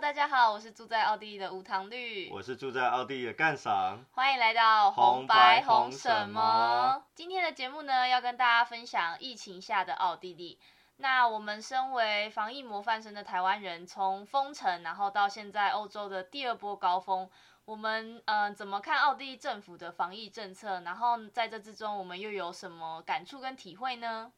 大家好，我是住在奥地利的无糖绿，我是住在奥地利的干赏。欢迎来到红白白红红什什么么？今天的节目呢，要跟大家分享疫情下的奥地利。那我们身为防疫模范生的台湾人，从封城，然后到现在欧洲的第二波高峰，我们嗯、呃怎么看奥地利政府的防疫政策？然后在这之中，我们又有什么感触跟体会呢？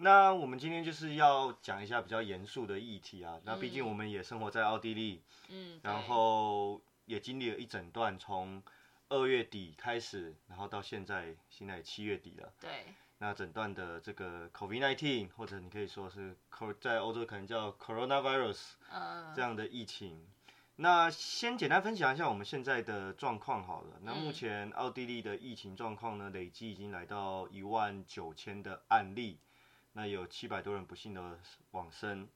那我们今天就是要讲一下比较严肃的议题啊。那毕竟嗯我们也生活在奥地利，嗯，然对后也经历了一整段从二月底开始，然后到现在现在七月底了。对，那整段的这个 COVID-19，或者你可以说是 cor- 在欧洲可能叫 coronavirus 嗯，这样的疫情。那先简单分享一下我们现在的状况好了。那目嗯前奥地利的疫情状况呢，累计已经来到一万九千的案例，那有七百多人不幸的往生。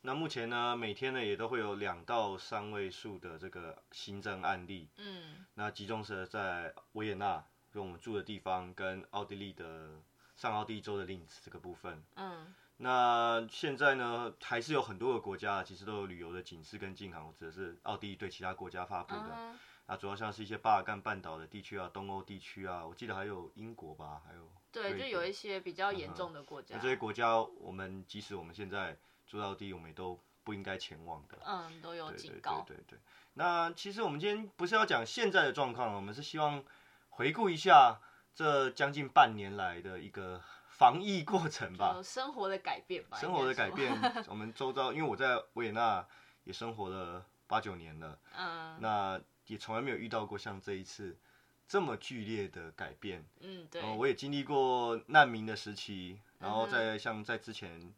那目前呢，每天呢也都会有两到三位数的这个新增案例，嗯那集中是在维也纳，就我们住的地方，跟奥地利的上奥地利州的林茨这个部分。嗯那现在呢，还是有很多个国家其实都有旅游的警示跟禁航，或者是奥地利对其他国家发布的。嗯那主要像是一些巴尔干半岛的地区啊，东欧地区啊，我记得还有英国吧，还有对，就有一些比较严重的国家那，这些国家，我们即使我们现在住在奥地，我们也都不应该前往的。嗯，都有警告。对对对。那其实我们今天不是要讲现在的状况，我们是希望回顾一下这将近半年来的一个防疫过程吧。就生活的改变吧，生活的改变，我们周遭，因为我在维也纳也生活了八九年了，嗯那也从来没有遇到过像这一次这么剧烈的改变。嗯，对然，后我也经历过难民的时期，然后在像在之前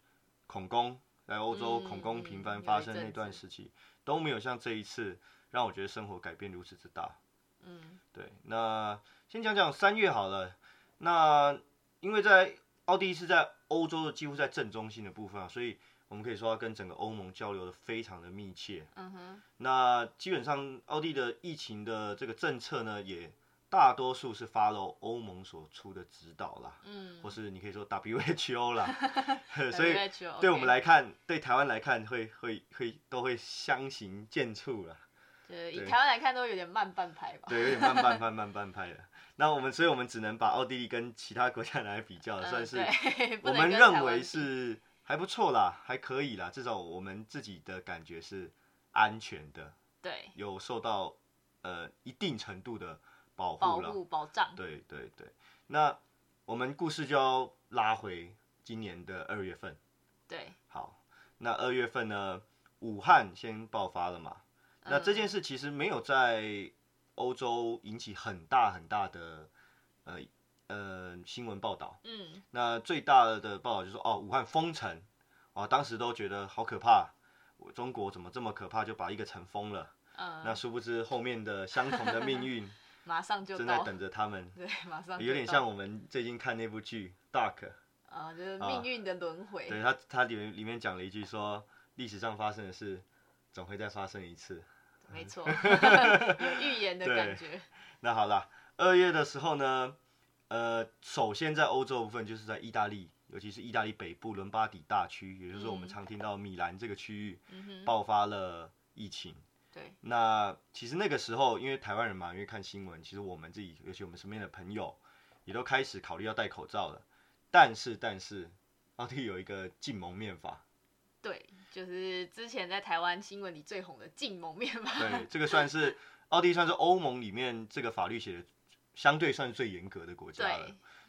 恐攻，在欧洲嗯恐攻频繁发生那段时期，都没有像这一次让我觉得生活改变如此之大。嗯对，那先讲讲三月好了。那因为在奥地利是在欧洲的几乎在正中心的部分啊，所以我们可以说它跟整个欧盟交流的非常的密切。嗯哼，那基本上奥地利的疫情的这个政策呢，也大多数是 follow 欧盟所出的指导啦，嗯，或是你可以说 WHO 啦，所以对我们来看，对台湾来看会会会都会相形见绌啦。对，以台湾来看都有点慢半拍吧。对，有点慢半拍慢半拍的。那我们，所以我们只能把奥地利跟其他国家拿来比较，嗯算是我能们认为是还不错啦，还可以啦，至少我们自己的感觉是安全的，对有受到呃一定程度的保保护了。护保障。对对对，那我们故事就要拉回今年的二月份。对，好，那二月份呢，武汉先爆发了嘛？那这嗯件事其实没有在欧洲引起很大很大的呃呃新闻报道。嗯。那最大的报道就是说，哦，武汉封城，啊，当时都觉得好可怕，中国怎么这么可怕，就把一个城封了。嗯。那嗯，殊不知后面的相同的命运 马上就，正在等着他们，对，马上就有点像我们最近看那部剧《Dark》，啊，就是啊。命运的轮回。对他他里面里面讲了一句说，历史上发生的事总会再发生一次。没错，有预言的感觉。那好了，二月的时候呢，呃，首先在欧洲部分，就是在意大利，尤其是意大利北部伦巴底大区，也就是我们嗯常听到米兰这个区域嗯，爆发了疫情。对，那其实那个时候，因为台湾人嘛，因为看新闻，其实我们自己，尤其我们身边的朋友，也都开始考虑要戴口罩了。但是，但是，奥地利有一个禁蒙面法，对，就是之前在台湾新闻里最红的禁蒙面法。对，这个算是奥地利算是欧盟里面这个法律写的相对算是最严格的国家了。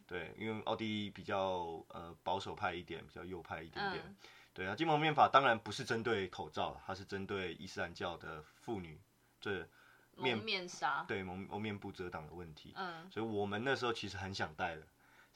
对，对，因为奥地利比较呃保守派一点，比较右派一点点。嗯，对啊，金蒙面法当然不是针对口罩，它是针对伊斯兰教的妇女这面蒙面纱。对蒙蒙面部遮挡的问题。嗯，所以我们那时候其实很想戴的，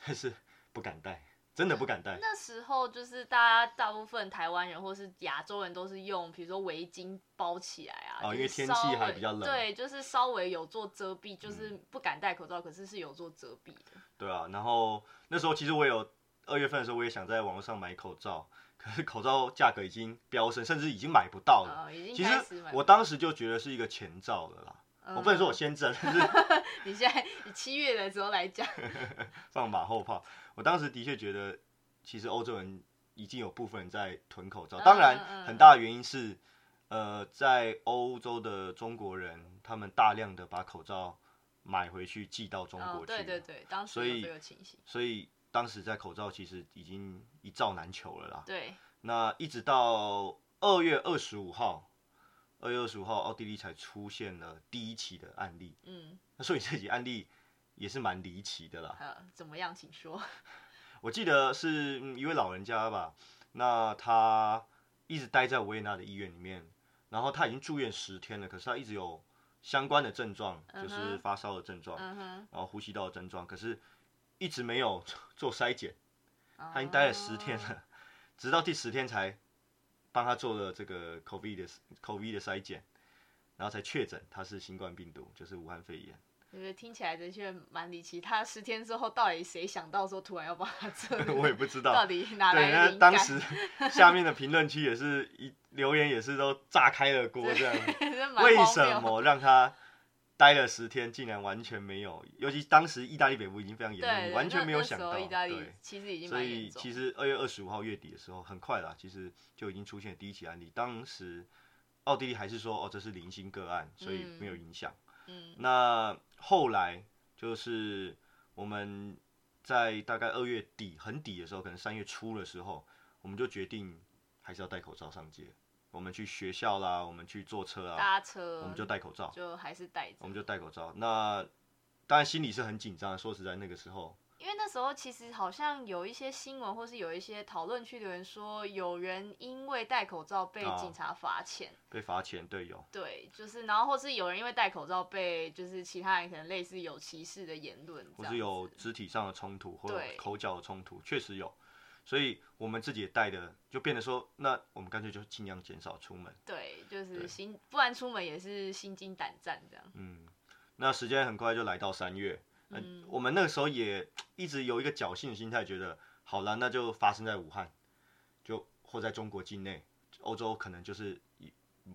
但是不敢戴，真的不敢戴。那时候就是大家大部分台湾人或是亚洲人都是用，比如说围巾包起来啊，哦因为天气还比较冷对，就是稍微有做遮蔽，就是嗯不敢戴口罩，可是是有做遮蔽的。对啊，然后那时候其实我有二月份的时候，我也想在网络上买口罩，可是口罩价格已经飙升，甚至已经买不到了。哦，已经其实买我当时就觉得是一个前兆了啦。我不能说我嗯先挣，但是 你现在以七月的时候来讲，放马后炮。我当时的确觉得，其实欧洲人已经有部分人在囤口罩，嗯当然很大的原因是，呃，在欧洲的中国人他们大量的把口罩买回去寄到中哦国，去，对对对，当时所以有这个情形，所以当时在口罩其实已经一罩难求了啦。对，那一直到二月二十五号，二月二十五号，奥地利才出现了第一起的案例。嗯，那所以这起案例也是蛮离奇的啦。呃，怎么样，请说，我记得是、嗯一位老人家吧，那他一直待在维也纳的医院里面，然后他已经住院十天了，可是他一直有相关的症状，就是发烧的症状，然后呼吸道的症状，可是一直没有做筛检，他已经待了十天哦了，直到第十天才帮他做了这个 COVID 的 COVID 的筛检，然后才确诊他是新冠病毒，就是武汉肺炎。我觉得听起来的确蛮离奇。他十天之后，到底谁想到说突然要帮他测？我也不知道，到底哪对，来的那灵感？当时下面的评论区也是一留言也是都炸开了锅这样，为什么让他待了十天竟然完全没有？尤其当时意大利北部已经非常严，重，完全没有想到，意大利对。其实已经所。以其实二月二十五号月底的时候，很快啦，其实就已经出现第一起案例。当时奥地利还是说哦这是零星个案，所以没有影响。嗯那后来就是我们在大概二月底很底的时候，可能三月初的时候，我们就决定还是要戴口罩上街。我们去学校啦，我们去坐车啊，搭车，我们就戴口罩，就还是戴着我。们就戴口罩。那当然心里是很紧张的，说实在那个时候，因为那时候其实好像有一些新闻，或是有一些讨论区的人说，有人因为戴口罩被哦警察罚钱。被罚钱，对有。对，就是然后或是有人因为戴口罩被就是其他人可能类似有歧视的言论，或是有肢体上的冲突，或者口角的冲突，确实有。所以我们自己也带的，就变得说，那我们干脆就尽量减少出门。对，就是心，不然出门也是心惊胆战这样。嗯，那时间很快就来到三月，我们那个时候也一直有一个侥幸的心态，觉得好了，那就发生在武汉，就或在中国境内，欧洲可能就是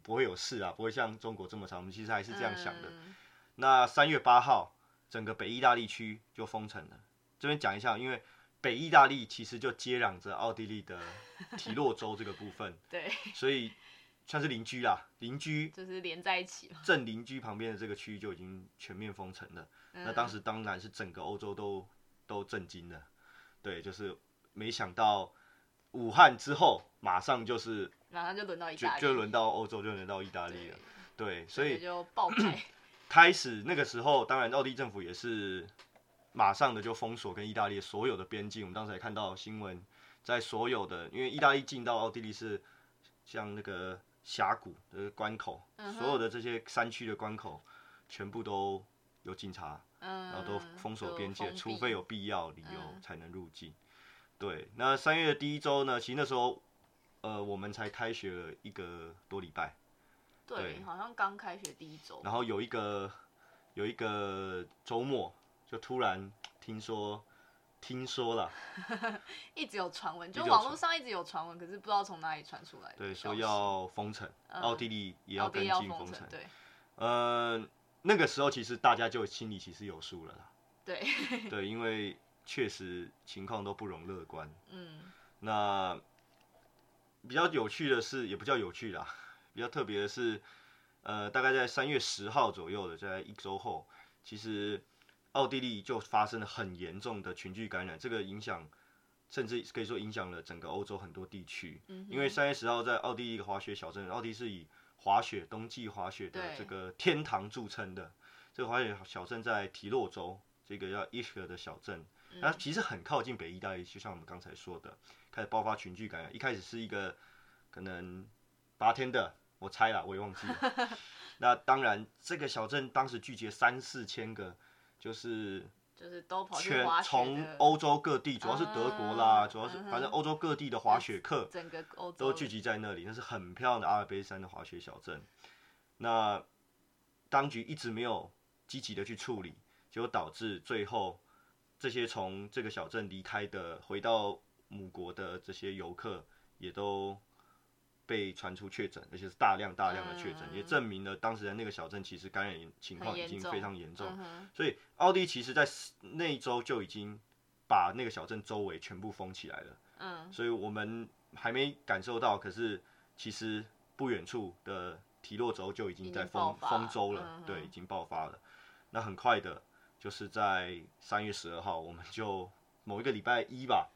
不会有事啊，不会像中国这么长。我们其实还是这样想的。嗯那三月八号，整个北意大利区就封城了。这边讲一下，因为北意大利其实就接壤着奥地利的提洛州这个部分，对，所以算是邻居啦，邻居就是连在一起嘛。正邻居旁边的这个区域就已经全面封城了。那当时当然是整个欧洲都都震惊了，对，就是没想到武汉之后马上就是马上就轮到意就大利，就轮到欧洲，就轮到意大利了，对，所以就爆开。开始那个时候，当然奥地利政府也是马上的就封锁跟意大利所有的边境。我们当时也看到新闻，在所有的因为意大利进到奥地利是像那个峡谷的关口，所有的这些山区的关口全部都有警察，嗯，然后都封锁边界，除非有必要理由嗯才能入境。对，那三月的第一周呢，其实那时候呃我们才开学了一个多礼拜。对，对好像刚开学第一周，然后有一个有一个周末，就突然听说听说了，一直有传闻，就网络上一直有传闻，可是不知道从哪里传出来的对。说要封城，嗯奥地利也要跟进封城。对呃，那个时候其实大家就心里其实有数了啦。对，对，因为确实情况都不容乐观。嗯那比较有趣的是，也不叫有趣啦，比较特别的是，呃，大概在三月十号左右的，在一周后，其实奥地利就发生了很严重的群聚感染，这个影响甚至可以说影响了整个欧洲很多地区。嗯，因为三月十号在奥地利一个滑雪小镇，奥地利是以滑雪冬季滑雪的对这个天堂著称的。这个滑雪小镇在提洛州，这个叫伊什格的小镇，嗯它其实很靠近北意大利，就像我们刚才说的，开始爆发群聚感染。一开始是一个可能八天的，我猜啦，我也忘记了。那当然，这个小镇当时聚集三四千个，就是就是都跑去全滑雪从的欧洲各地，主要是德国啦，嗯主要是嗯哼反正欧洲各地的滑雪客 整个欧洲都聚集在那里，那是很漂亮的阿尔卑斯山的滑雪小镇。那当局一直没有积极的去处理，结果导致最后这些从这个小镇离开的，回到母国的这些游客，也都被传出确诊，而且是大量大量的确诊，也证明了当时的那个小镇其实感染情况已经非常严重。所以奥地其实在那一周就已经把那个小镇周围全部封起来了。嗯，所以我们还没感受到，可是其实不远处的提洛州就已经在封封州了，对，已经爆发了。那很快的，就是在三月十二号，我们就某一个礼拜一吧。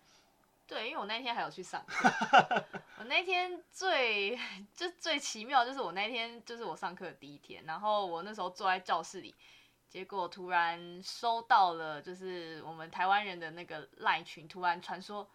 对，因为我那天还有去上课。我那天最就最奇妙，就是我那天就是我上课的第一天，然后我那时候坐在教室里，结果突然收到了，就是我们台湾人的那个赖群，突然传说，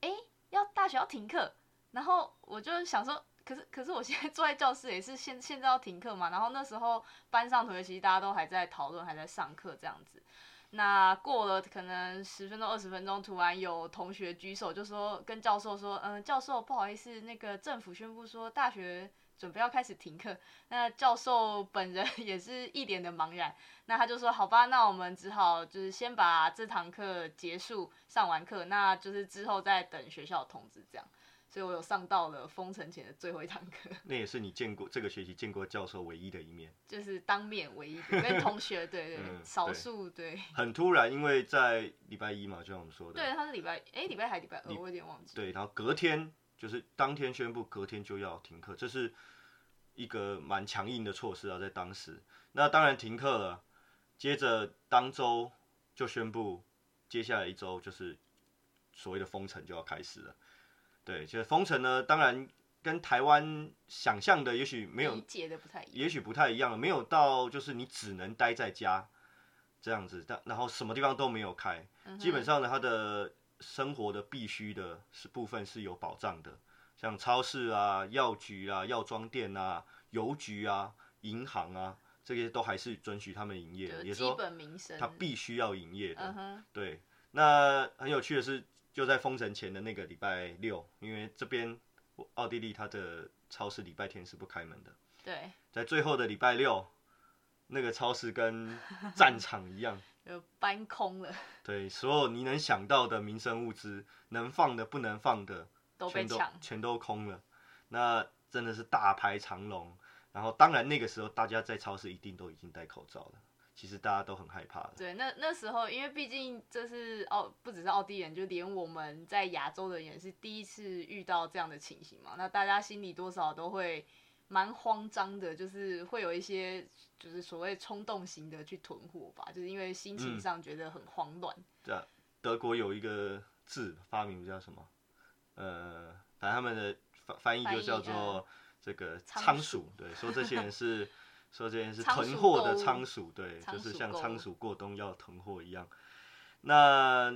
哎，要大学要停课，然后我就想说，可是可是我现在坐在教室也是现现在要停课嘛，然后那时候班上同学其实大家都还在讨论，还在上课这样子。那过了可能十分钟、二十分钟，突然有同学举手，就说跟教授说：“嗯，教授，不好意思，那个政府宣布说大学准备要开始停课。”那教授本人 也是一脸的茫然。那他就说：“好吧，那我们只好就是先把这堂课结束，上完课，那就是之后再等学校通知这样。”所以我有上到了封城前的最后一堂课。那也是你见过这个学期见过教授唯一的一面。就是当面唯一跟同学，对对，少数对。很突然，因为在礼拜一嘛，就像我们说的。对，他是礼拜，哎，礼拜还礼拜二，我有点忘记。对，然后隔天就是当天宣布，隔天就要停课，这是一个蛮强硬的措施啊，在当时。那当然停课了，接着当周就宣布，接下来一周就是所谓的封城就要开始了。对，就是封城呢，当然跟台湾想象的也许没有，理解的不太一样，也许不太一样，没有到就是你只能待在家这样子，但然后什么地方都没有开，基本上呢，它的生活的必须的是部分是有保障的，像超市啊、药局啊、药妆店啊、邮局啊、银行啊，这些都还是准许他们营业，也基本民生，它必须要营业的。对，那很有趣的是。就在封城前的那个礼拜六，因为这边奥地利它的超市礼拜天是不开门的。对，在最后的礼拜六，那个超市跟战场一样，就搬空了。对，所有你能想到的民生物资，能放的不能放的，都被抢，全都空了。那真的是大排长龙。然后，当然那个时候大家在超市一定都已经戴口罩了。其实大家都很害怕的。对，那那时候，因为毕竟这是奥，不只是奥地人，就连我们在亚洲的也是第一次遇到这样的情形嘛。那大家心里多少都会蛮慌张的，就是会有一些就是所谓冲动型的去囤货吧，就是因为心情上觉得很慌乱。对啊，德国有一个字发明叫什么？呃，反正他们的翻翻译就叫做这个仓鼠。对，说这些人是。说这件事，囤货的仓鼠，对，就是像仓鼠过冬要囤货一样。那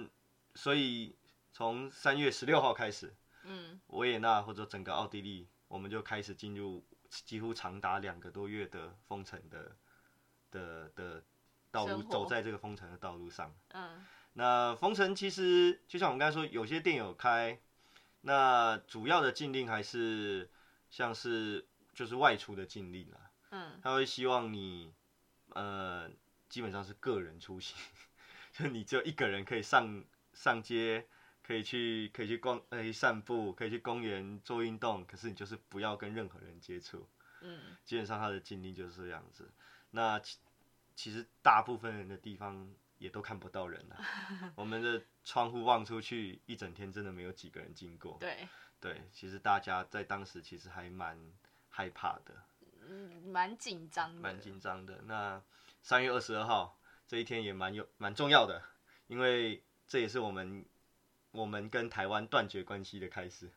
所以从三月十六号开始，嗯，维也纳或者整个奥地利，我们就开始进入几乎长达两个多月的封城的的的道路，走在这个封城的道路上。嗯，那封城其实就像我们刚才说，有些店有开，那主要的禁令还是像是就是外出的禁令了。嗯，他会希望你，呃，基本上是个人出行，就你只有一个人可以上上街，可以去可以去逛，可以散步，可以去公园做运动，可是你就是不要跟任何人接触。嗯，基本上他的经历就是这样子。那其其实大部分人的地方也都看不到人了，我们的窗户望出去一整天真的没有几个人经过。对，对，其实大家在当时其实还蛮害怕的。嗯，蛮紧张的。蛮紧张的。那三月二十二号这一天也蛮有蛮重要的，因为这也是我们我们跟台湾断绝关系的开始。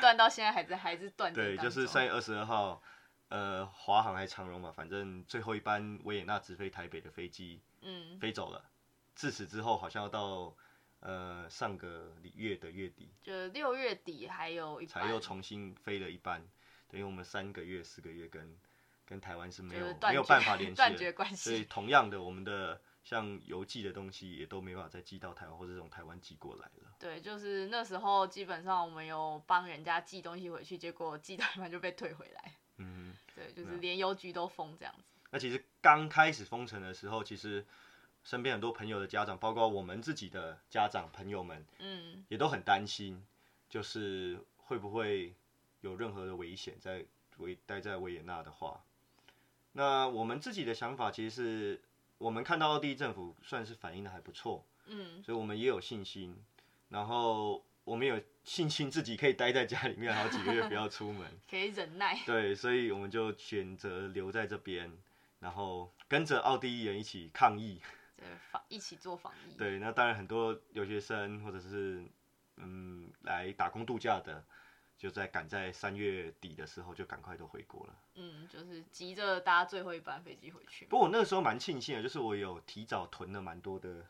断到现在还在还是断。对，就是三月二十二号，呃，华航还长荣嘛，反正最后一班维也纳直飞台北的飞机，嗯，飞走了。自此之后，好像要到呃上个月的月底，就六月底还有一才又重新飞了一班。因为我们三个月、四个月跟跟台湾是没有没有办法联系，所以同样的，我们的像邮寄的东西也都没办法再寄到台湾或者从台湾寄过来了。对，就是那时候基本上我们有帮人家寄东西回去，结果寄到台湾就被退回来。嗯，对，就是连邮局都封这样子。那其实刚开始封城的时候，其实身边很多朋友的家长，包括我们自己的家长朋友们，嗯，也都很担心，就是会不会有任何的危险在维待在维也纳的话。那我们自己的想法其实是，我们看到奥地利政府算是反应的还不错，嗯，所以我们也有信心，然后我们有信心自己可以待在家里面好几个月不要出门。可以忍耐。对，所以我们就选择留在这边，然后跟着奥地利人一起抗疫。对，防一起做防疫。对，那当然很多留学生或者是嗯来打工度假的，就在赶在三月底的时候就赶快都回国了。嗯，就是急着搭最后一班飞机回去。不过我那个时候蛮庆幸的，就是我有提早囤了蛮多的，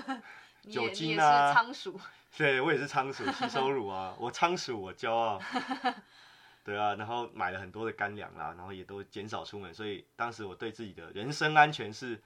酒你也你也精啊是仓鼠。对我也是仓鼠吸收乳啊，我仓鼠我骄傲。对啊，然后买了很多的干粮啦，然后也都减少出门，所以当时我对自己的人身安全是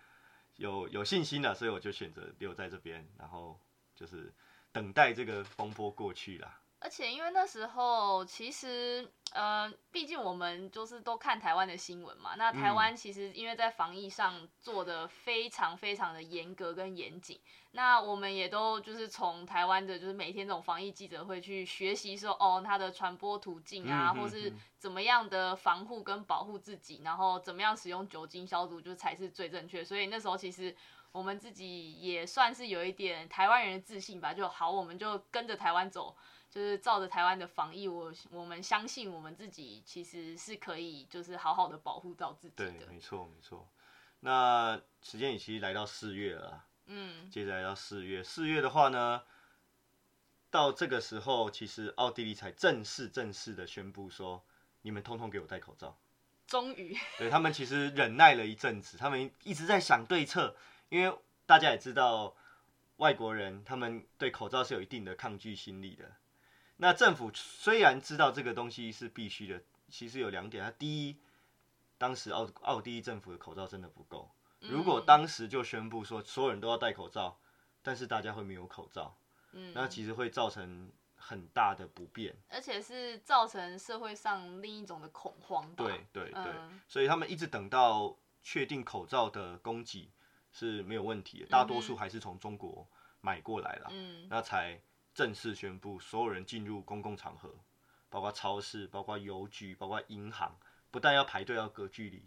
有有信心的，所以我就选择留在这边，然后就是等待这个风波过去啦。而且因为那时候其实，呃，毕竟我们就是都看台湾的新闻嘛。那台湾其实因为在防疫上做的非常非常的严格跟严谨，那我们也都就是从台湾的，就是每天这种防疫记者会去学习说，哦，它的传播途径啊，嗯嗯或是嗯怎么样的防护跟保护自己，然后怎么样使用酒精消毒，就才是最正确。所以那时候其实。我们自己也算是有一点台湾人的自信吧，就好，我们就跟着台湾走，就是照着台湾的防疫，我我们相信我们自己其实是可以，就是好好的保护到自己对，的。没错没错。那时间也其实来到四月了，嗯，接着来到四月，四月的话呢，到这个时候，其实奥地利才正式正式的宣布说，你们通通给我戴口罩。终于，对他们其实忍耐了一阵子，他们一直在想对策，因为大家也知道，外国人他们对口罩是有一定的抗拒心理的。那政府虽然知道这个东西是必须的，其实有两点。它第一，当时奥奥地利政府的口罩真的不够，如果嗯当时就宣布说所有人都要戴口罩，但是大家会没有口罩，嗯，那其实会造成很大的不便。而且是造成社会上另一种的恐慌吧。对对对，嗯所以他们一直等到确定口罩的供给是没有问题的，大多数还是从中国买过来了，嗯那才正式宣布所有人进入公共场合，包括超市、包括邮局、包括银行，不但要排队要隔距离，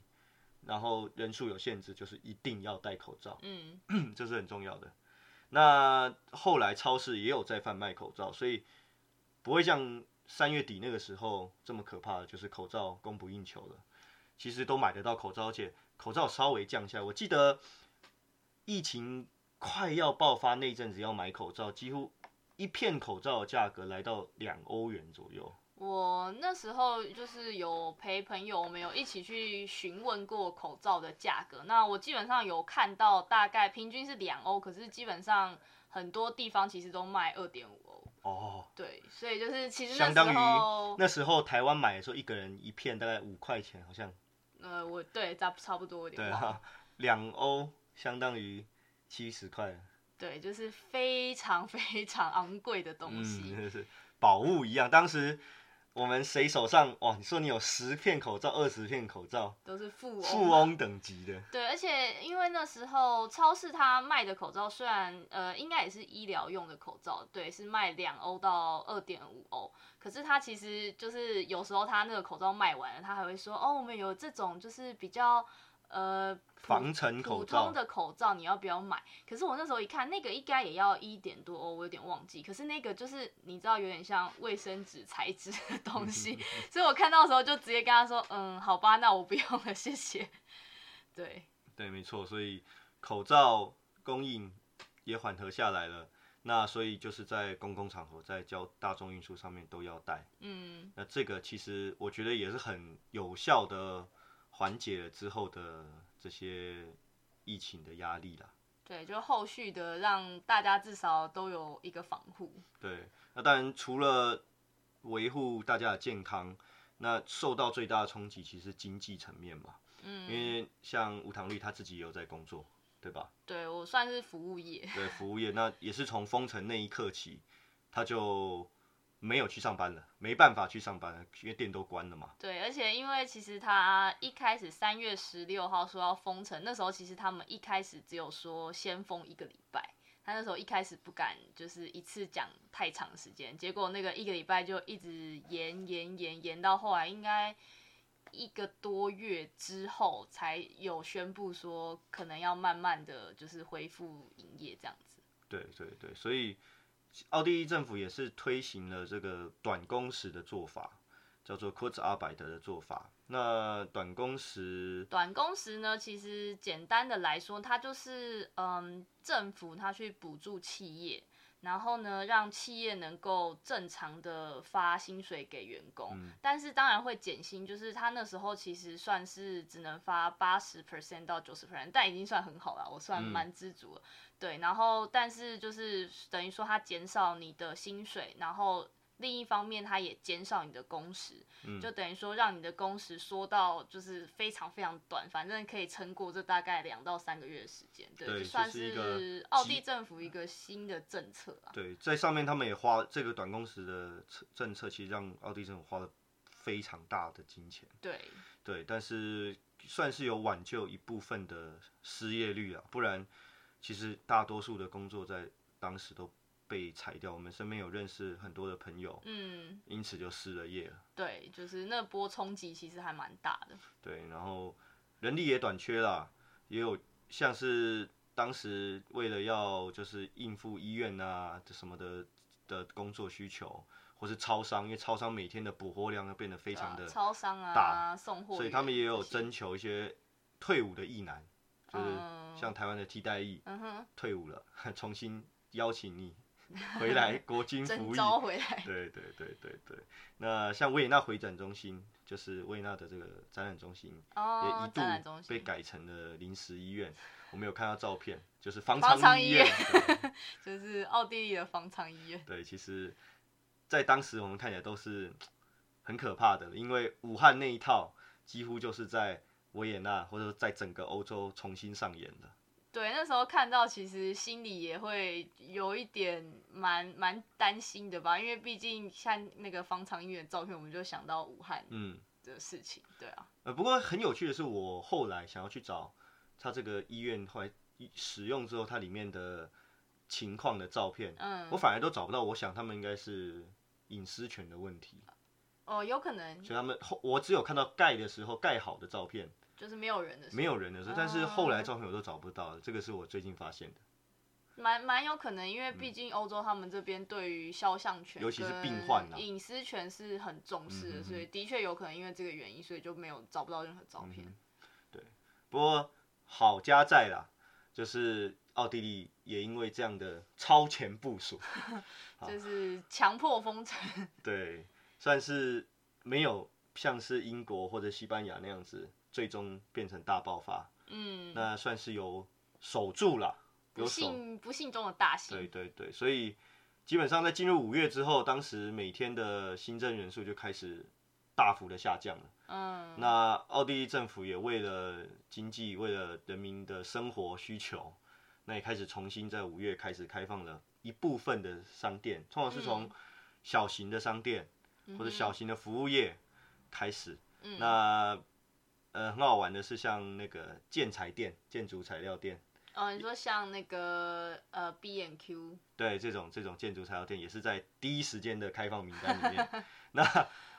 然后人数有限制，就是一定要戴口罩，嗯 这是很重要的。那后来超市也有在贩卖口罩，所以不会像三月底那个时候这么可怕的，就是口罩供不应求了。其实都买得到口罩，而且口罩稍微降下来。我记得疫情快要爆发那阵子，要买口罩，几乎一片口罩的价格来到两欧元左右。我那时候就是有陪朋友，我们有一起去询问过口罩的价格。那我基本上有看到大概平均是两欧，可是基本上很多地方其实都卖二点五欧。哦，对，所以就是其实相当于那时候，那时候台湾买的时候，一个人一片大概五块钱，好像呃，我对差差不多有对点对。啊，两欧相当于七十块。对，就是非常非常昂贵的东西。嗯，真的是宝物一样。当时我们谁手上哇？你说你有十片口罩、二十片口罩，都是富翁。富翁等级的。对，而且因为那时候超市它卖的口罩虽然呃应该也是医疗用的口罩，对，是卖两欧到二点五欧，可是它其实就是有时候它那个口罩卖完了，它还会说哦，我们有这种就是比较呃防尘口罩普通的口罩，你要不要买？可是我那时候一看，那个应该也要一点多欧，我有点忘记。可是那个就是你知道有点像卫生纸材质的东 西，所以我看到的时候就直接跟他说，嗯，好吧，那我不用了，谢谢。对。对，没错。所以口罩供应也缓和下来了。那所以就是在公共场合、在交大众运输上面都要戴。嗯，那这个其实我觉得也是很有效的缓解了之后的这些疫情的压力啦。对，就后续的让大家至少都有一个防护。对，那当然除了维护大家的健康，那受到最大的冲击其实是经济层面嘛。嗯，因为像吴唐律他自己也有在工作，对吧？对我算是服务业。对，服务业那也是从封城那一刻起，他就没有去上班了，没办法去上班了，因为店都关了嘛。对，而且因为其实他一开始三月十六号说要封城，那时候其实他们一开始只有说先封一个礼拜，他那时候一开始不敢就是一次讲太长时间，结果那个一个礼拜就一直延延延延到后来应该一个多月之后才有宣布说可能要慢慢的就是恢复营业这样子。对对对，所以。奥地利政府也是推行了这个短工时的做法，叫做 Kurzarbeit 的做法。那短工时，短工时呢，其实简单的来说，它就是嗯，政府它去补助企业，然后呢，让企业能够正常的发薪水给员工。但是当然会减薪，就是他那时候其实算是只能发八十 percent 到九十 percent，但已经算很好了，我算蛮知足了。对，然后但是就是等于说他减少你的薪水，然后另一方面它也减少你的工时，嗯就等于说让你的工时缩到就是非常非常短，反正可以撑过这大概两到三个月的时间。对，算是奥地政府一个新的政策啊。对，在上面他们也花这个短工时的政策，其实让奥地政府花了非常大的金钱。对，对，但是算是有挽救一部分的失业率啊，不然。其实大多数的工作在当时都被裁掉，我们身边有认识很多的朋友，嗯，因此就失了业了。对，就是那波冲击其实还蛮大的。对，然后人力也短缺啦，也有像是当时为了要就是应付医院啊什么的的工作需求，或是超商，因为超商每天的补货量要变得非常的超商啊送货，所以他们也有征求一些退伍的役男。就是像台湾的替代役，嗯退伍了，重新邀请你 回来国军 服役。回来。对对对对对。那像维也纳回展中心，就是维也纳的这个展览中心，也一度被改成了临时医院。我们有看到照片，就是方舱医院，就是奥地利的方舱医院。对，其实，在当时我们看起来都是很可怕的，因为武汉那一套几乎就是在。维也纳，或者在整个欧洲重新上演的。对，那时候看到，其实心里也会有一点蛮蛮担心的吧，因为毕竟像那个方舱医院照片，我们就想到武汉嗯的事情，对啊。呃，不过很有趣的是，我后来想要去找他这个医院后来使用之后，它里面的情况的照片，嗯，我反而都找不到。我想他们应该是隐私权的问题。哦，有可能。所以他们后，我只有看到盖的时候盖好的照片。就是没有人的，没有人的时候，但是后来照片我都找不到，这个是我最近发现的。蛮蛮有可能，因为毕竟欧洲他们这边对于肖像权，尤其是病患隐私权是很重视的，所以的确有可能因为这个原因，所以就没有找不到任何照片。对，不过好家在啦，就是奥地利也因为这样的超前部署，就是强迫封城。对，算是没有像是英国或者西班牙那样子。最终变成大爆发，嗯，那算是有守住了，不幸不幸中的大幸。对对对，所以基本上在进入五月之后，当时每天的新增人数就开始大幅的下降了。嗯，那奥地利政府也为了经济，为了人民的生活需求，那也开始重新在五月开始开放了一部分的商店，通常是从小型的商店或者小型的服务业开始。嗯那呃，很好玩的是，像那个建材店、建筑材料店。哦，你说像那个呃 B N Q。对，这种这种建筑材料店也是在第一时间的开放名单里面。那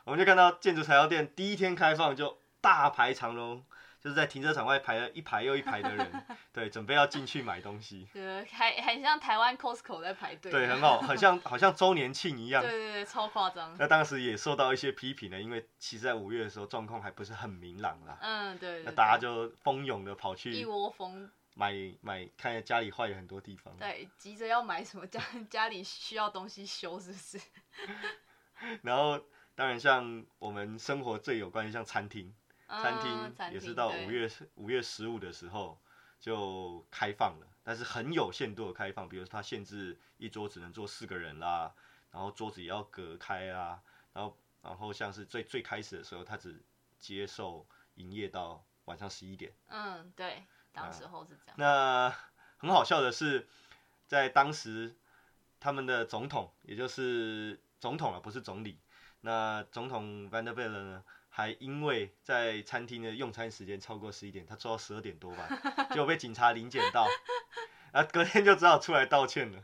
我们就看到建筑材料店第一天开放就大排长龙。就是在停车场外排了一排又一排的人，对，准备要进去买东西。对，还很像台湾 Costco 在排队。对，很好，很像 好像周年庆一样。对对对，超夸张。那当时也受到一些批评呢，因为其实在五月的时候状况还不是很明朗啦。嗯，对。那大家就蜂拥的跑去一窝蜂买买，看家里坏了很多地方。对，急着要买什么家家里需要东西修，是不是？然后当然像我们生活最有关的，像餐厅。餐厅也是到五月五月十五的时候就开放了，但是很有限度的开放，比如说它限制一桌只能坐四个人啦，然后桌子也要隔开啊，然后然后像是最最开始的时候，它只接受营业到晚上十一点。嗯，对，当时候是这样。那很好笑的是，在当时他们的总统，也就是总统啊，不是总理。那总统 Van der Bellen 呢，还因为在餐厅的用餐时间超过十一点，他做到十二点多吧，结果被警察临检到，啊，隔天就只好出来道歉了。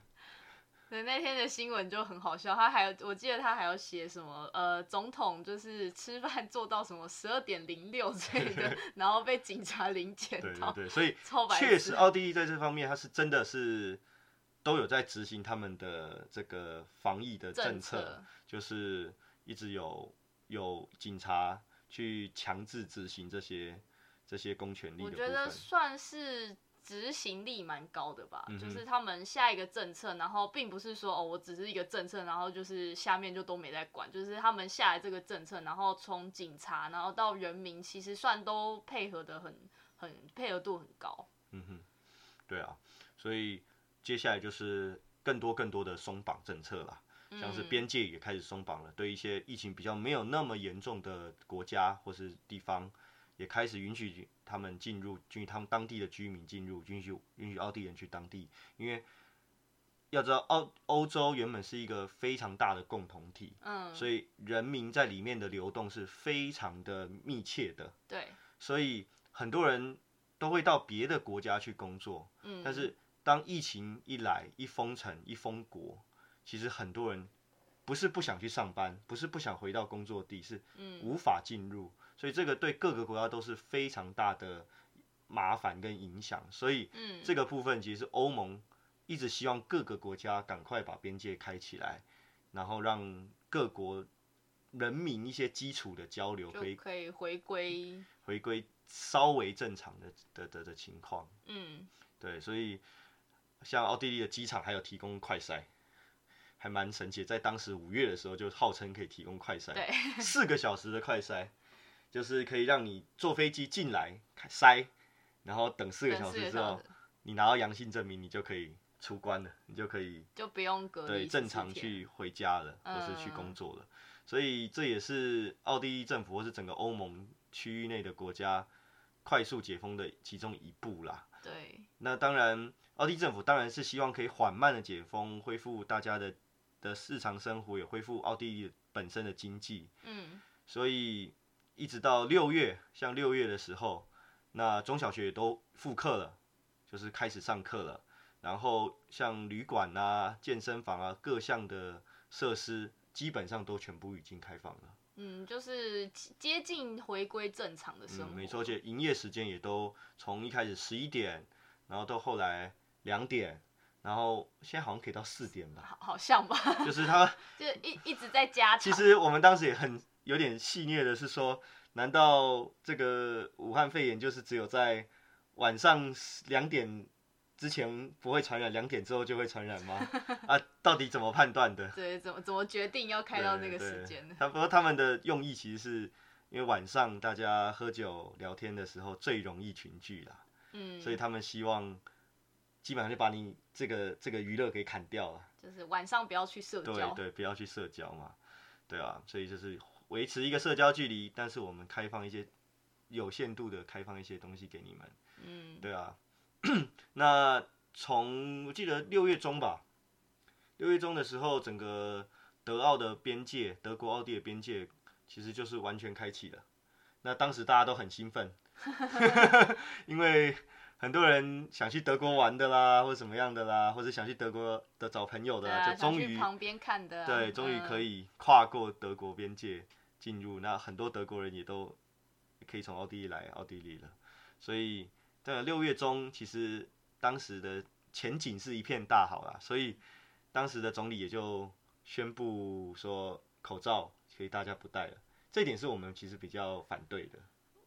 对，那天的新闻就很好笑，他还有，我记得他还要写什么，呃，总统就是吃饭做到什么十二点零六之类的，然后被警察临检到。对对对，所以确实奥地利在这方面他是真的是都有在执行他们的这个防疫的政策，就是一直有有警察去强制执行这些这些公权力。我觉得算是。执行力蛮高的吧，就是他们下一个政策，然后并不是说哦，我只是一个政策，然后就是下面就都没在管，就是他们下来这个政策，然后从警察，然后到人民，其实算都配合的很很配合度很高。嗯哼，对啊，所以接下来就是更多更多的松绑政策了，像是边界也开始松绑了，对一些疫情比较没有那么严重的国家或是地方。也开始允许他们进入，允许他们当地的居民进入，允许允许奥地利人去当地，因为要知道欧欧洲原本是一个非常大的共同体，嗯，所以人民在里面的流动是非常的密切的，对，所以很多人都会到别的国家去工作，嗯，但是当疫情一来，一封城，一封国，其实很多人不是不想去上班，不是不想回到工作地，是无法进入。所以这个对各个国家都是非常大的麻烦跟影响，所以这个部分其实欧盟一直希望各个国家赶快把边界开起来，然后让各国人民一些基础的交流可以可以回归回归稍微正常的的的的情况。嗯，对，所以像奥地利的机场还有提供快筛，还蛮神奇，在当时五月的时候就号称可以提供快筛，四个小时的快筛。就是可以让你坐飞机进来筛，然后等四个小时之后，你拿到阳性证明，你就可以出关了，你就可以就不用隔离，对，正常去回家了，或是去工作了。所以这也是奥地利政府或是整个欧盟区域内的国家快速解封的其中一步啦。对。那当然，奥地利政府当然是希望可以缓慢的解封，恢复大家的的日常生活，也恢复奥地利本身的经济。嗯。所以。一直到六月，像六月的时候，那中小学也都复课了，就是开始上课了。然后像旅馆啊、健身房啊，各项的设施基本上都全部已经开放了。嗯，就是接近回归正常的生活。没错，而且营业时间也都从一开始十一点，然后到后来两点，然后现在好像可以到四点吧？好像吧。就是他 就一一直在加其实我们当时也很。有点戏谑的是说，难道这个武汉肺炎就是只有在晚上两点之前不会传染，两点之后就会传染吗？啊，到底怎么判断的？对，怎么怎么决定要开到那个时间呢？他不过他们的用意其实是因为晚上大家喝酒聊天的时候最容易群聚啦，嗯，所以他们希望基本上就把你这个这个娱乐给砍掉了，就是晚上不要去社交，对对，不要去社交嘛，对啊，所以就是。维持一个社交距离，但是我们开放一些有限度的开放一些东西给你们。嗯，对啊。那从我记得六月中吧，六月中的时候，整个德奥的边界，德国奥地的边界其实就是完全开启了。那当时大家都很兴奋，因为。很多人想去德国玩的啦，或者什么样的啦，或者想去德国的找朋友的，就终于旁边看的，对，终于可以跨过德国边界进入。那很多德国人也都可以从奥地利来奥地利了。所以在六月中，其实当时的前景是一片大好啦。所以当时的总理也就宣布说，口罩可以大家不戴了。这点是我们其实比较反对的。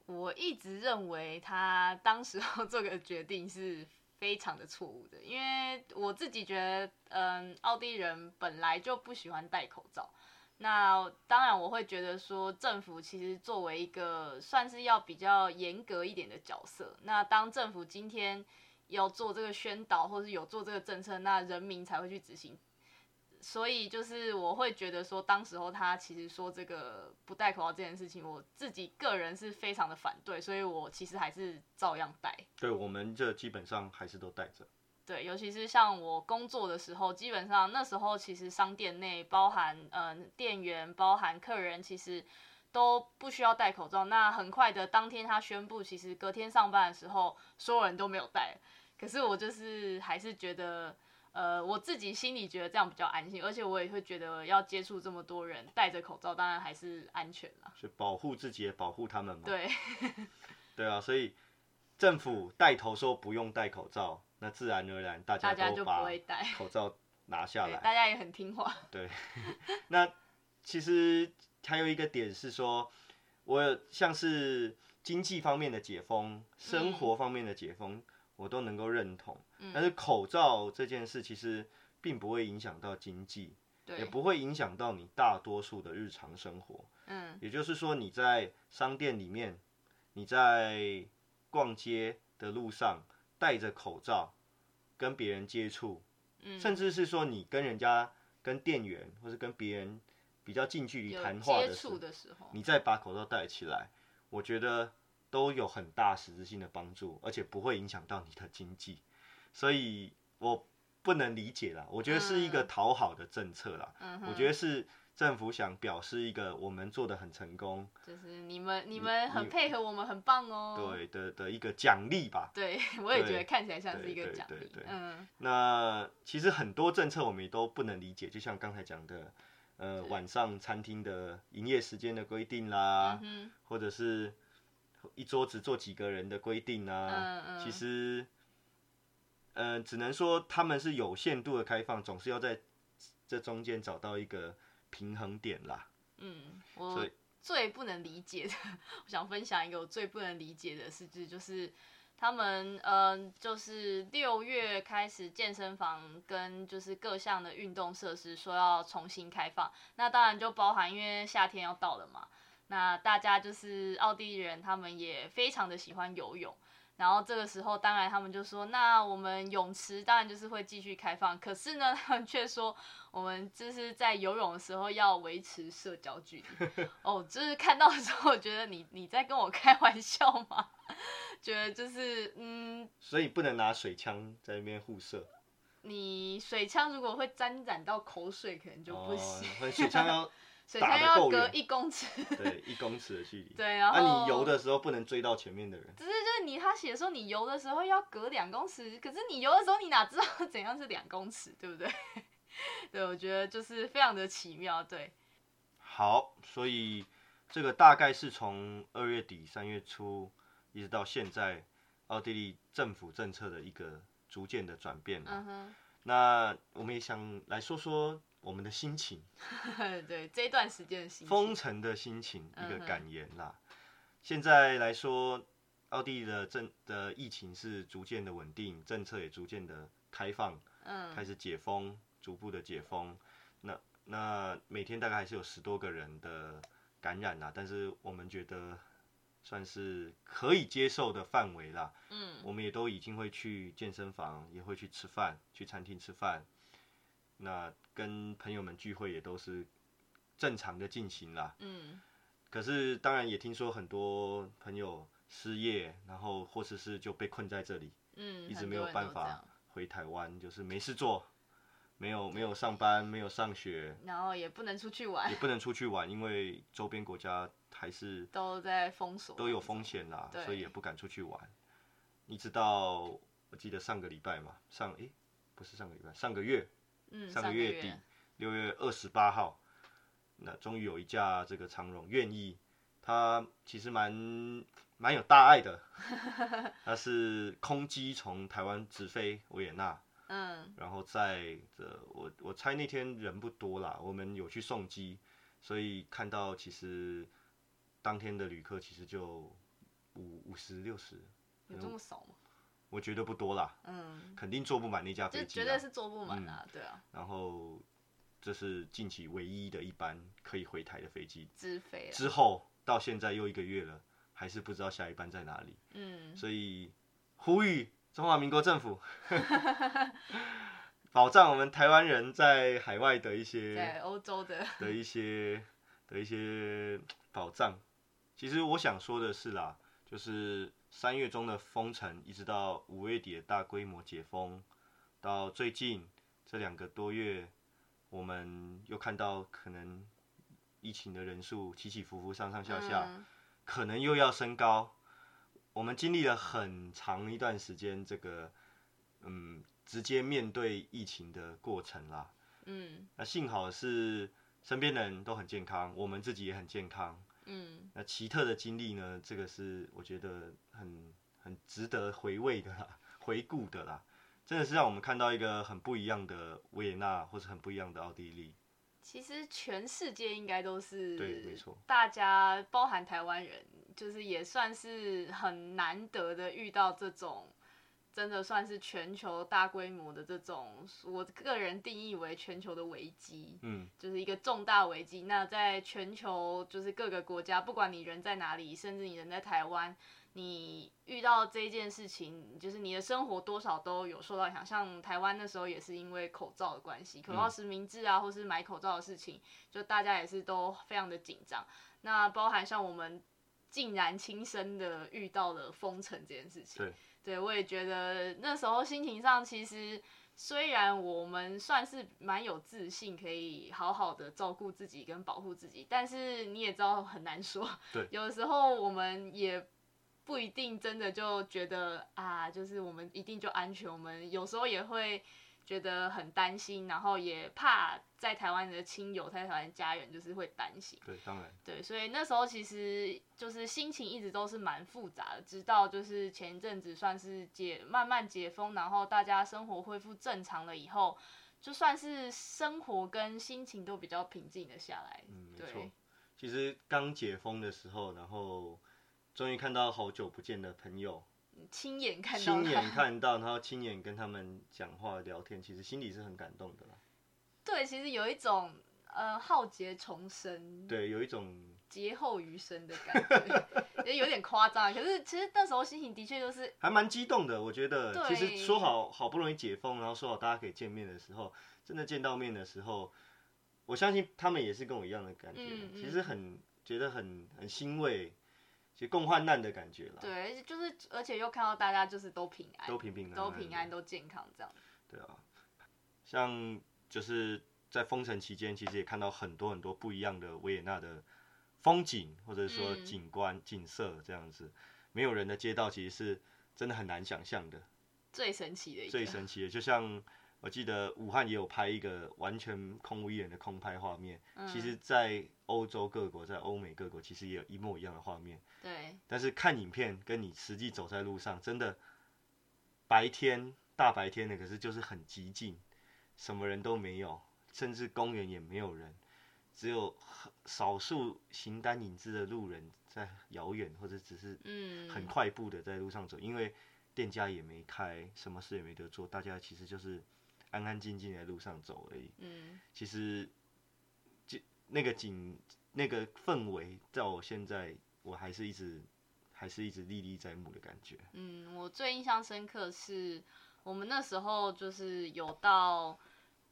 我一直认为他当时候 做个决定是非常的错误的，因为我自己觉得，嗯，奥地利人本来就不喜欢戴口罩。那当然，我会觉得说，政府其实作为一个算是要比较严格一点的角色，那当政府今天要做这个宣导，或是有做这个政策，那人民才会去执行。所以就是我会觉得说，当时候他其实说这个不戴口罩这件事情，我自己个人是非常的反对，所以我其实还是照样戴。对，我们这基本上还是都戴着。对，尤其是像我工作的时候，基本上那时候其实商店内包含嗯店员、包含客人，其实都不需要戴口罩。那很快的，当天他宣布，其实隔天上班的时候，所有人都没有戴。可是我就是还是觉得。呃，我自己心里觉得这样比较安心，而且我也会觉得要接触这么多人，戴着口罩当然还是安全啦。是保护自己，也保护他们嘛。对，对啊，所以政府带头说不用戴口罩，那自然而然大家都把口罩拿 下来，大家也很听话。对，那其实还有一个点是说，我像是经济方面的解封，生活方面的解封。我都能够认同，但是口罩这件事其实并不会影响到经济，也不会影响到你大多数的日常生活。嗯，也就是说你在商店里面，你在逛街的路上戴着口罩跟别人接触，甚至是说你跟人家、跟店员或是跟别人比较近距离谈话的时候，你再把口罩戴起来，我觉得。都有很大实质性的帮助，而且不会影响到你的经济，所以我不能理解啦。我觉得是一个讨好的政策啦。嗯我觉得是政府想表示一个我们做的很成功，就是你们你们很配合我们，很棒哦。对的的一个奖励吧。对，我也觉得看起来像是一个奖励。嗯。那其实很多政策我们也都不能理解，就像刚才讲的，呃，晚上餐厅的营业时间的规定啦，或者是。一桌子坐几个人的规定啊，其实，呃，只能说他们是有限度的开放，总是要在这中间找到一个平衡点啦。嗯，我最不能理解的，我想分享一个我最不能理解的事情，就是他们，嗯，就是六月开始健身房跟就是各项的运动设施说要重新开放，那当然就包含因为夏天要到了嘛。那大家就是奥地利人，他们也非常的喜欢游泳。然后这个时候，当然他们就说，那我们泳池当然就是会继续开放。可是呢，他们却说，我们就是在游泳的时候要维持社交距离。哦，就是看到的时候，我觉得你你在跟我开玩笑吗？觉得就是嗯。所以不能拿水枪在那边互射。你水枪如果会沾染到口水，可能就不行。水枪要。水枪要隔一公尺，对，一公尺的距离。对，然后那你游的时候不能追到前面的人。只是就是你他写说你游的时候要隔两公尺，可是你游的时候你哪知道 怎样是两公尺，对不对？对，我觉得就是非常的奇妙。对，好，所以这个大概是从二月底三月初一直到现在，奥地利政府政策的一个逐渐的转变了。嗯哼，那我们也想来说说。我们的心情，对这一段时间的心情，封城的心情一个感言啦。现在来说，奥地利的政的疫情是逐渐的稳定，政策也逐渐的开放，嗯，开始解封，逐步的解封。那那每天大概还是有十多个人的感染啦，但是我们觉得算是可以接受的范围啦。嗯，我们也都已经会去健身房，也会去吃饭，去餐厅吃饭。那跟朋友们聚会也都是正常的进行啦。嗯。可是当然也听说很多朋友失业，然后或者是就被困在这里，嗯，一直没有办法回台湾，就是没事做，没有没有上班，没有上学，然后也不能出去玩，也不能出去玩，因为周边国家还是 都在封锁，都有风险啦，所以也不敢出去玩。一直到我记得上个礼拜嘛，上诶不是上个礼拜，上个月。上个月底，六月二十八号，那终于有一架这个长荣愿意，它其实蛮蛮有大爱的，它是空机从台湾直飞维也纳，嗯，然后在这我我猜那天人不多啦，我们有去送机，所以看到其实当天的旅客其实就五五十六十，有这么少吗？我觉得不多啦，嗯，肯定坐不满那架飞机，绝对是坐不满啊，对啊。然后这是近期唯一的一班可以回台的飞机，直飞。之后到现在又一个月了，还是不知道下一班在哪里，嗯。所以呼吁中华民国政府，保障我们台湾人在海外的一些，在欧洲的的一些的一些保障。其实我想说的是啦，就是。三月中的封城，一直到五月底的大规模解封，到最近这两个多月，我们又看到可能疫情的人数起起伏伏、上上下下，嗯可能又要升高。我们经历了很长一段时间，这个嗯，直接面对疫情的过程啦。嗯那幸好是身边人都很健康，我们自己也很健康。嗯，那奇特的经历呢，这个是我觉得很很值得回味的啦，回顾的啦，真的是让我们看到一个很不一样的维也纳，或是很不一样的奥地利。其实全世界应该都是对没错大家包含台湾人，就是也算是很难得的遇到这种。真的算是全球大规模的这种，我个人定义为全球的危机。嗯，就是一个重大危机。那在全球，就是各个国家，不管你人在哪里，甚至你人在台湾，你遇到这件事情，就是你的生活多少都有受到影响。像台湾那时候也是因为口罩的关系，口罩实名制啊，或是买口罩的事情，就大家也是都非常的紧张。那包含像我们竟然亲身的遇到了封城这件事情，对，我也觉得那时候心情上其实。虽然我们算是蛮有自信，可以好好的照顾自己跟保护自己，但是你也知道很难说。对有的时候我们也不一定真的就觉得啊，就是我们一定就安全。我们有时候也会觉得很担心，然后也怕在台湾的亲友、在台湾的家人就是会担心。对，当然，对，所以那时候其实就是心情一直都是蛮复杂的，直到就是前一阵子算是解慢慢解封，然后大家生活恢复正常了以后，就算是生活跟心情都比较平静的下来。嗯，没错。其实刚解封的时候，然后终于看到好久不见的朋友，亲眼看到亲眼，看到，然后亲眼跟他们讲话聊天，其实心里是很感动的啦。对，其实有一种呃浩劫重生、对，有一种劫后余生的感觉，也有点夸张。可是其实那时候心情的确就是还蛮激动的，我觉得。其实说好好不容易解封，然后说好大家可以见面的时候，真的见到面的时候，我相信他们也是跟我一样的感觉，嗯嗯其实很觉得很很欣慰，其实共患难的感觉了。对，就是而且又看到大家就是都平安，都平平安安都平安，都健康这样。对啊，像就是在封城期间，其实也看到很多很多不一样的维也纳的风景，或者说嗯景观、景色这样子。没有人的街道，其实是真的很难想象的。最神奇的一个，最神奇的，就像我记得武汉也有拍一个完全空无一人的空拍画面。嗯其实，在欧洲各国，在欧美各国，其实也有一模一样的画面。对，但是看影片跟你实际走在路上，真的白天大白天的，可是就是很寂静，什么人都没有，甚至公园也没有人，只有很少数形单影只的路人在遥远或者只是嗯，很快步的在路上走，因为店家也没开，什么事也没得做，大家其实就是安安静静在路上走而已。嗯，其实，就那个景、那个氛围，在我现在我还是一直还是一直历历在目的感觉。嗯，我最印象深刻是我们那时候就是有到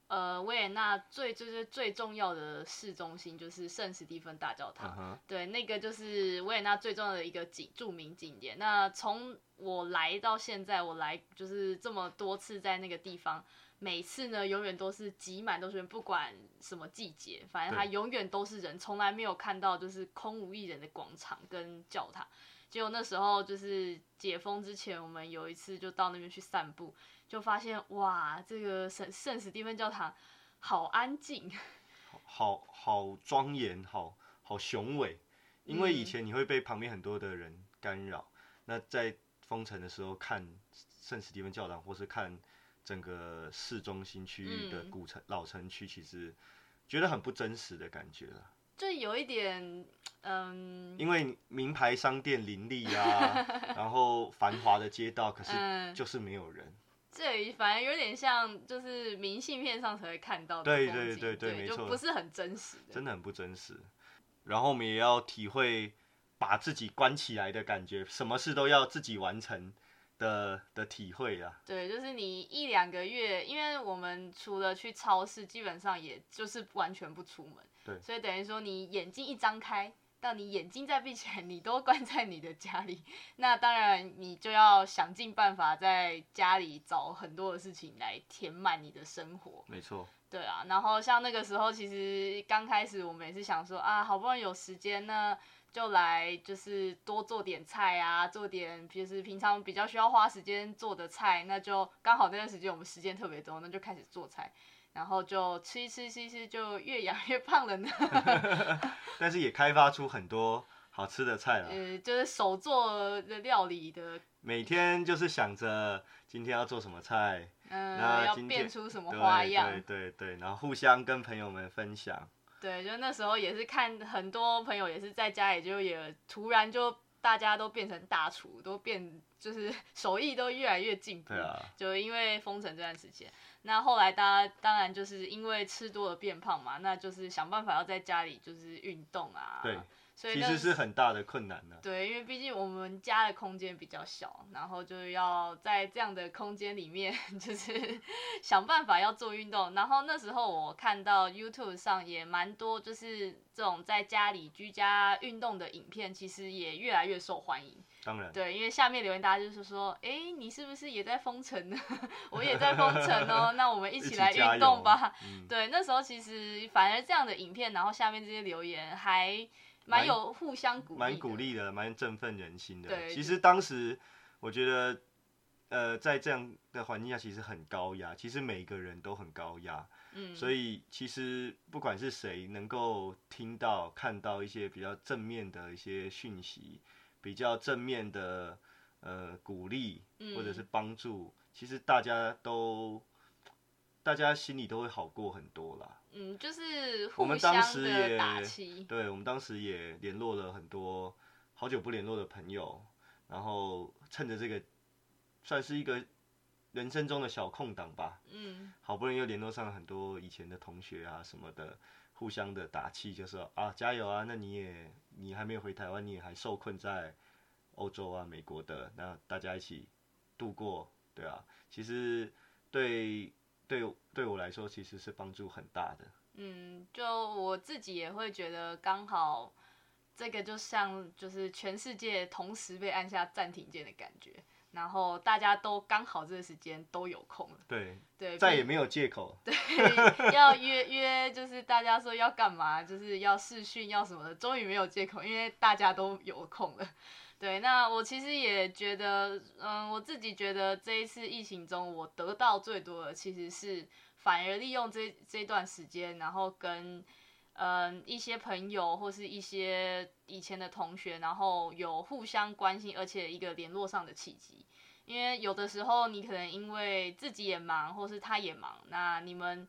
呃维也纳最最最最重要的市中心，就是圣史蒂芬大教堂。对，那个就是维也纳最重要的一个景著名景点。那从我来到现在，我来就是这么多次在那个地方，每次呢永远都是挤满，都是人，不管什么季节，反正它永远都是人，从来没有看到就是空无一人的广场跟教堂。结果那时候就是解封之前，我们有一次就到那边去散步，就发现哇，这个圣圣史蒂芬教堂好安静。好好庄严，好好雄伟。因为以嗯前你会被旁边很多的人干扰，那在封城的时候看圣史蒂芬教堂，或是看整个市中心区域的嗯古城、老城区，其实觉得很不真实的感觉了。就有一点，嗯因为名牌商店林立啊，然后繁华的街道，可是嗯，就是没有人。这反正有点像，就是明信片上才会看到的对对对对没错就不是很真实的。真的很不真实。然后我们也要体会把自己关起来的感觉，什么事都要自己完成的的体会啊。对，就是你一两个月，因为我们除了去超市，基本上也就是完全不出门。对所以等于说你眼睛一张开，到你眼睛再闭起来，你都关在你的家里，那当然你就要想尽办法在家里找很多的事情来填满你的生活。没错，对啊，然后像那个时候，其实刚开始我们也是想说啊，好不容易有时间呢，就来就是多做点菜啊，做点就是平常比较需要花时间做的菜，那就刚好那段时间我们时间特别多，那就开始做菜。然后就吃一吃，吃一吃，就越养越胖了呢。但是也开发出很多好吃的菜了。呃，就是手做的料理的。每天就是想着今天要做什么菜，嗯，那要变出什么花样。对对对，然后互相跟朋友们分享。对，就那时候也是看很多朋友也是在家里就也突然就大家都变成大厨，都变就是 手艺都越来越进步。对啊。就因为封城这段时间。那后来大家当然就是因为吃多了变胖嘛，那就是想办法要在家里就是运动啊。对，所以其实是很大的困难的。对，因为毕竟我们家的空间比较小，然后就是要在这样的空间里面，就是 想办法要做运动。然后那时候我看到 YouTube 上也蛮多，就是这种在家里居家运动的影片，其实也越来越受欢迎。当然，对，因为下面留言大家就是说，哎，你是不是也在封城呢？我也在封城哦，那我们一起来运动吧。对，那时候其实反而这样的影片，然后下面这些留言还蛮有互相鼓励，蛮鼓励的，蛮振奋人心的。对，其实当时我觉得，呃，在这样的环境下，其实很高压，其实每个人都很高压。嗯，所以其实不管是谁能够听到、看到一些比较正面的一些讯息。比较正面的呃鼓励或者是帮助，其实大家都大家心里都会好过很多啦。嗯，就是我们当时也打气。对，我们当时也联络了很多好久不联络的朋友，然后趁着这个算是一个人生中的小空档吧。嗯，好不容易又联络上了很多以前的同学啊什么的。互相的打气，就说啊，加油啊！那你也你还没有回台湾，你也还受困在欧洲啊、美国的，那大家一起度过，对啊。其实对对对我来说，其实是帮助很大的。嗯，就我自己也会觉得，刚好这个就像就是全世界同时被按下暂停键的感觉。然后大家都刚好这个时间都有空了，对对，再也没有借口，对，要约约就是大家说要干嘛，就是要试训要什么的，终于没有借口，因为大家都有空了。对，那我其实也觉得，嗯，我自己觉得这一次疫情中，我得到最多的其实是反而利用这这段时间，然后跟。嗯，一些朋友或是一些以前的同学，然后有互相关心，而且一个联络上的契机。因为有的时候你可能因为自己也忙，或是他也忙，那你们。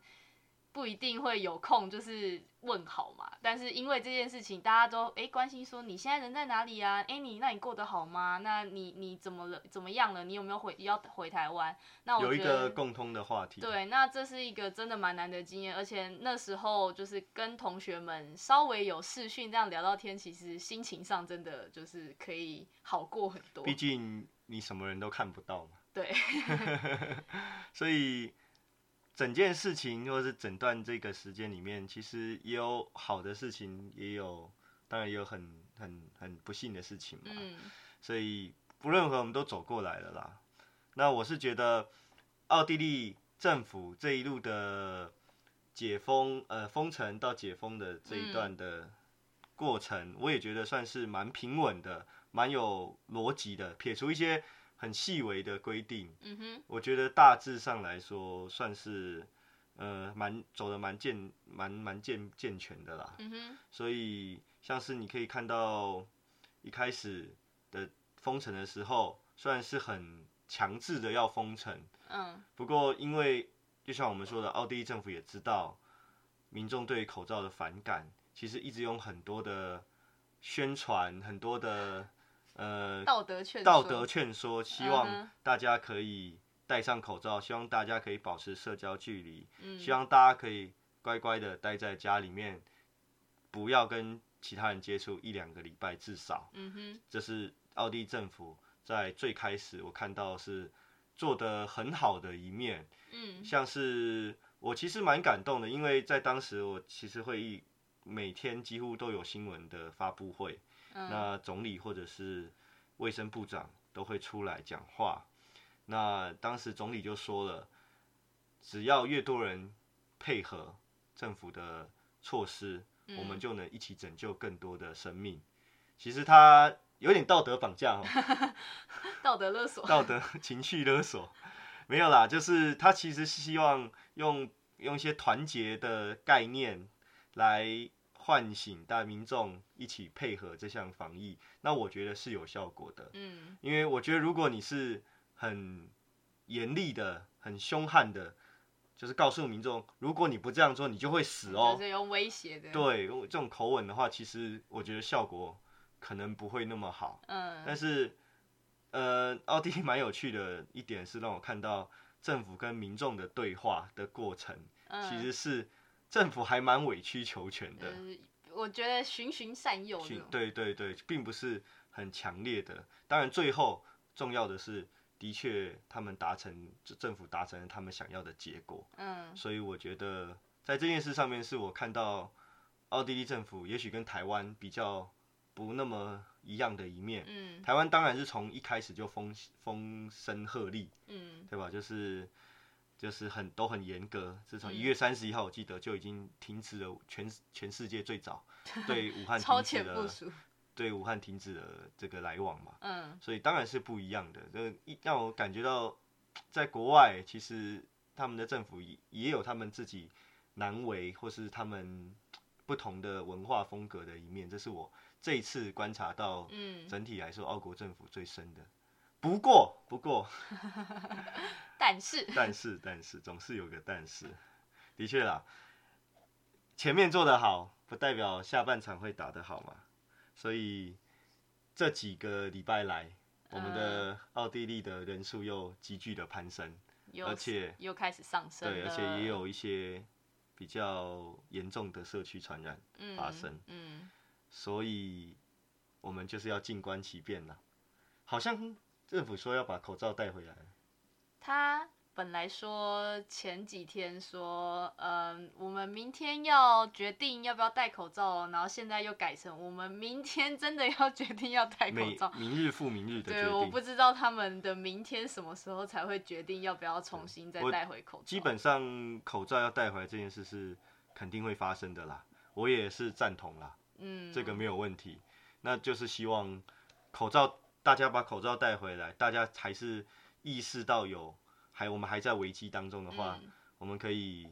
不一定会有空，就是问好嘛。但是因为这件事情，大家都哎关心说你现在人在哪里啊？哎你那你过得好吗？那你你怎么了？怎么样了？你有没有回要回台湾？那我有一个共通的话题。对，那这是一个真的蛮难的经验，而且那时候就是跟同学们稍微有视讯这样聊到天，其实心情上真的就是可以好过很多。毕竟你什么人都看不到嘛。对。所以。整件事情或是整段这个时间里面，其实也有好的事情，也有当然也有很很很不幸的事情嘛。嗯。所以不论如何，我们都走过来了啦。那我是觉得，奥地利政府这一路的解封，呃，封城到解封的这一段的过程，我也觉得算是蛮平稳的，蛮有逻辑的，撇除一些。很细微的规定，嗯哼，我觉得大致上来说算是，呃，蛮走的蛮健蛮蛮健健全的啦，嗯哼，所以像是你可以看到一开始的封城的时候，虽然是很强制的要封城，嗯，不过因为就像我们说的，奥地利政府也知道民众对口罩的反感，其实一直用很多的宣传，很多的。呃，道德劝道德劝说，希望大家可以戴上口罩，希望大家可以保持社交距离，希望大家可以乖乖的待在家里面，不要跟其他人接触一两个礼拜至少。嗯哼，这是奥地利政府在最开始我看到是做的很好的一面。嗯，像是我其实蛮感动的，因为在当时我其实会议每天几乎都有新闻的发布会，那总理或者是卫生部长都会出来讲话。那当时总理就说了，只要越多人配合政府的措施，我们就能一起拯救更多的生命。其实他有点道德绑架哦，道德勒索，道德 情绪勒索，没有啦，就是他其实是希望用用一些团结的概念来唤醒大民众一起配合这项防疫。那我觉得是有效果的，嗯，因为我觉得如果你是很严厉的、很凶悍的，就是告诉民众，如果你不这样做，你就会死哦，就是用威胁的，对，用这种口吻的话，其实我觉得效果。可能不会那么好，嗯，但是，呃，奥地利蛮有趣的一点是让我看到政府跟民众的对话的过程，其实是政府还蛮委曲求全的，我觉得循循善诱，对对对，并不是很强烈的。当然，最后重要的是，的确他们达成，政府达成了他们想要的结果，嗯，所以我觉得在这件事上面，是我看到奥地利政府也许跟台湾比较。不那么一样的一面，嗯，台湾当然是从一开始就风风声鹤唳，嗯，对吧？就是就是很都很严格，自从一月三十一号，我记得就已经停止了全全世界最早 对武汉停止了对武汉停止了这个来往嘛，嗯，所以当然是不一样的。这让我感觉到，在国外其实他们的政府也也有他们自己难为或是他们不同的文化风格的一面，这是我。这一次观察到，嗯，整体来说，澳国政府最深的。不过，不过，但是，但是，但是，总是有个但是。的确啦，前面做得好，不代表下半场会打得好嘛。所以这几个礼拜来，我们的奥地利的人数又急剧的攀升，而且又开始上升。对，而且也有一些比较严重的社区传染发生。嗯。所以，我们就是要静观其变啦。好像政府说要把口罩带回来。他本来说前几天说，嗯，我们明天要决定要不要戴口罩，然后现在又改成我们明天真的要决定要戴口罩。明日复明日的对，我不知道他们的明天什么时候才会决定要不要重新再戴回口罩。基本上口罩要带回来这件事是肯定会发生的啦，我也是赞同啦。嗯，这个没有问题，那就是希望口罩大家把口罩带回来，大家还是意识到有还我们还在危机当中的话，我们可以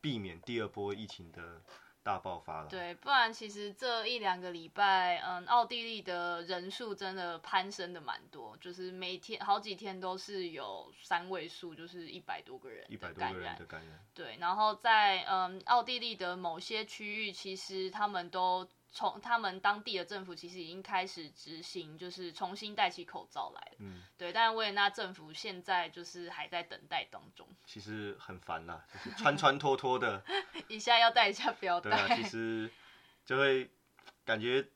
避免第二波疫情的大爆发了。对，不然其实这一两个礼拜，嗯，奥地利的人数真的攀升的蛮多，就是每天好几天都是有三位数，就是一百多个人一百多个人的感染。对，然后在嗯奥地利的某些区域，其实他们都从他们当地的政府其实已经开始执行，就是重新戴起口罩来了。嗯，对，但是维也纳政府现在就是还在等待当中。其实很烦啦，就是穿穿脱脱的，一下要戴一下不要戴。对啊，其实就会感觉。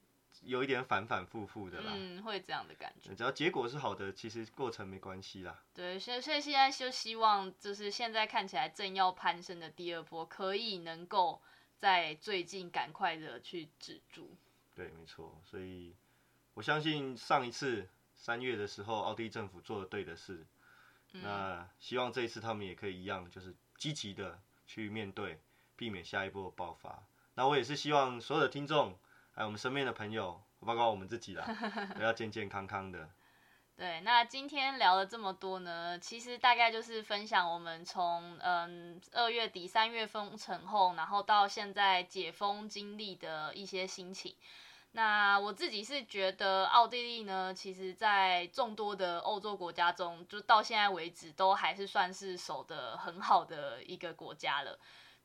有一点反反复复的啦，嗯，会这样的感觉。只要结果是好的，其实过程没关系啦。对，所以所以现在就希望，就是现在看起来正要攀升的第二波，可以能够在最近赶快的去止住。对，没错。所以我相信上一次三月的时候，奥地利政府做的对的事，那希望这一次他们也可以一样，就是积极的去面对，避免下一波爆发。那我也是希望所有的听众。还有我们身边的朋友，包括我们自己啦，都要健健康康的。对，那今天聊了这么多呢，其实大概就是分享我们从嗯二月底三月封城后，然后到现在解封经历的一些心情。那我自己是觉得奥地利呢，其实在众多的欧洲国家中，就到现在为止都还是算是守得很好的一个国家了。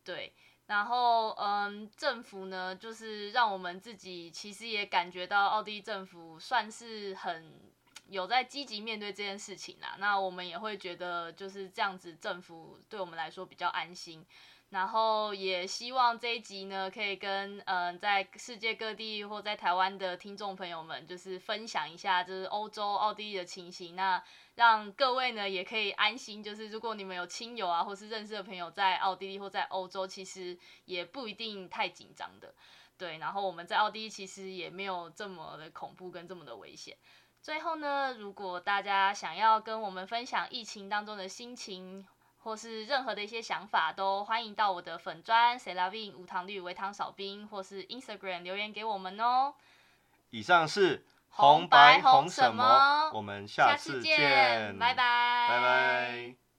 对。然后，嗯，政府呢，就是让我们自己其实也感觉到奥地利政府算是很有在积极面对这件事情啦。那我们也会觉得就是这样子，政府对我们来说比较安心。然后也希望这一集呢，可以跟嗯在世界各地或在台湾的听众朋友们，就是分享一下就是欧洲奥地利的情形。那让各位呢也可以安心，就是如果你们有亲友啊，或是认识的朋友在奥地利或在欧洲，其实也不一定太紧张的。对，然后我们在奥地利其实也没有这么的恐怖跟这么的危险。最后呢，如果大家想要跟我们分享疫情当中的心情，或是任何的一些想法，都欢迎到我的粉砖 s e l a v i n 无糖绿微糖少冰，或是 Instagram 留言给我们哦。以上是红白红什么？我们下次见，拜拜，拜拜。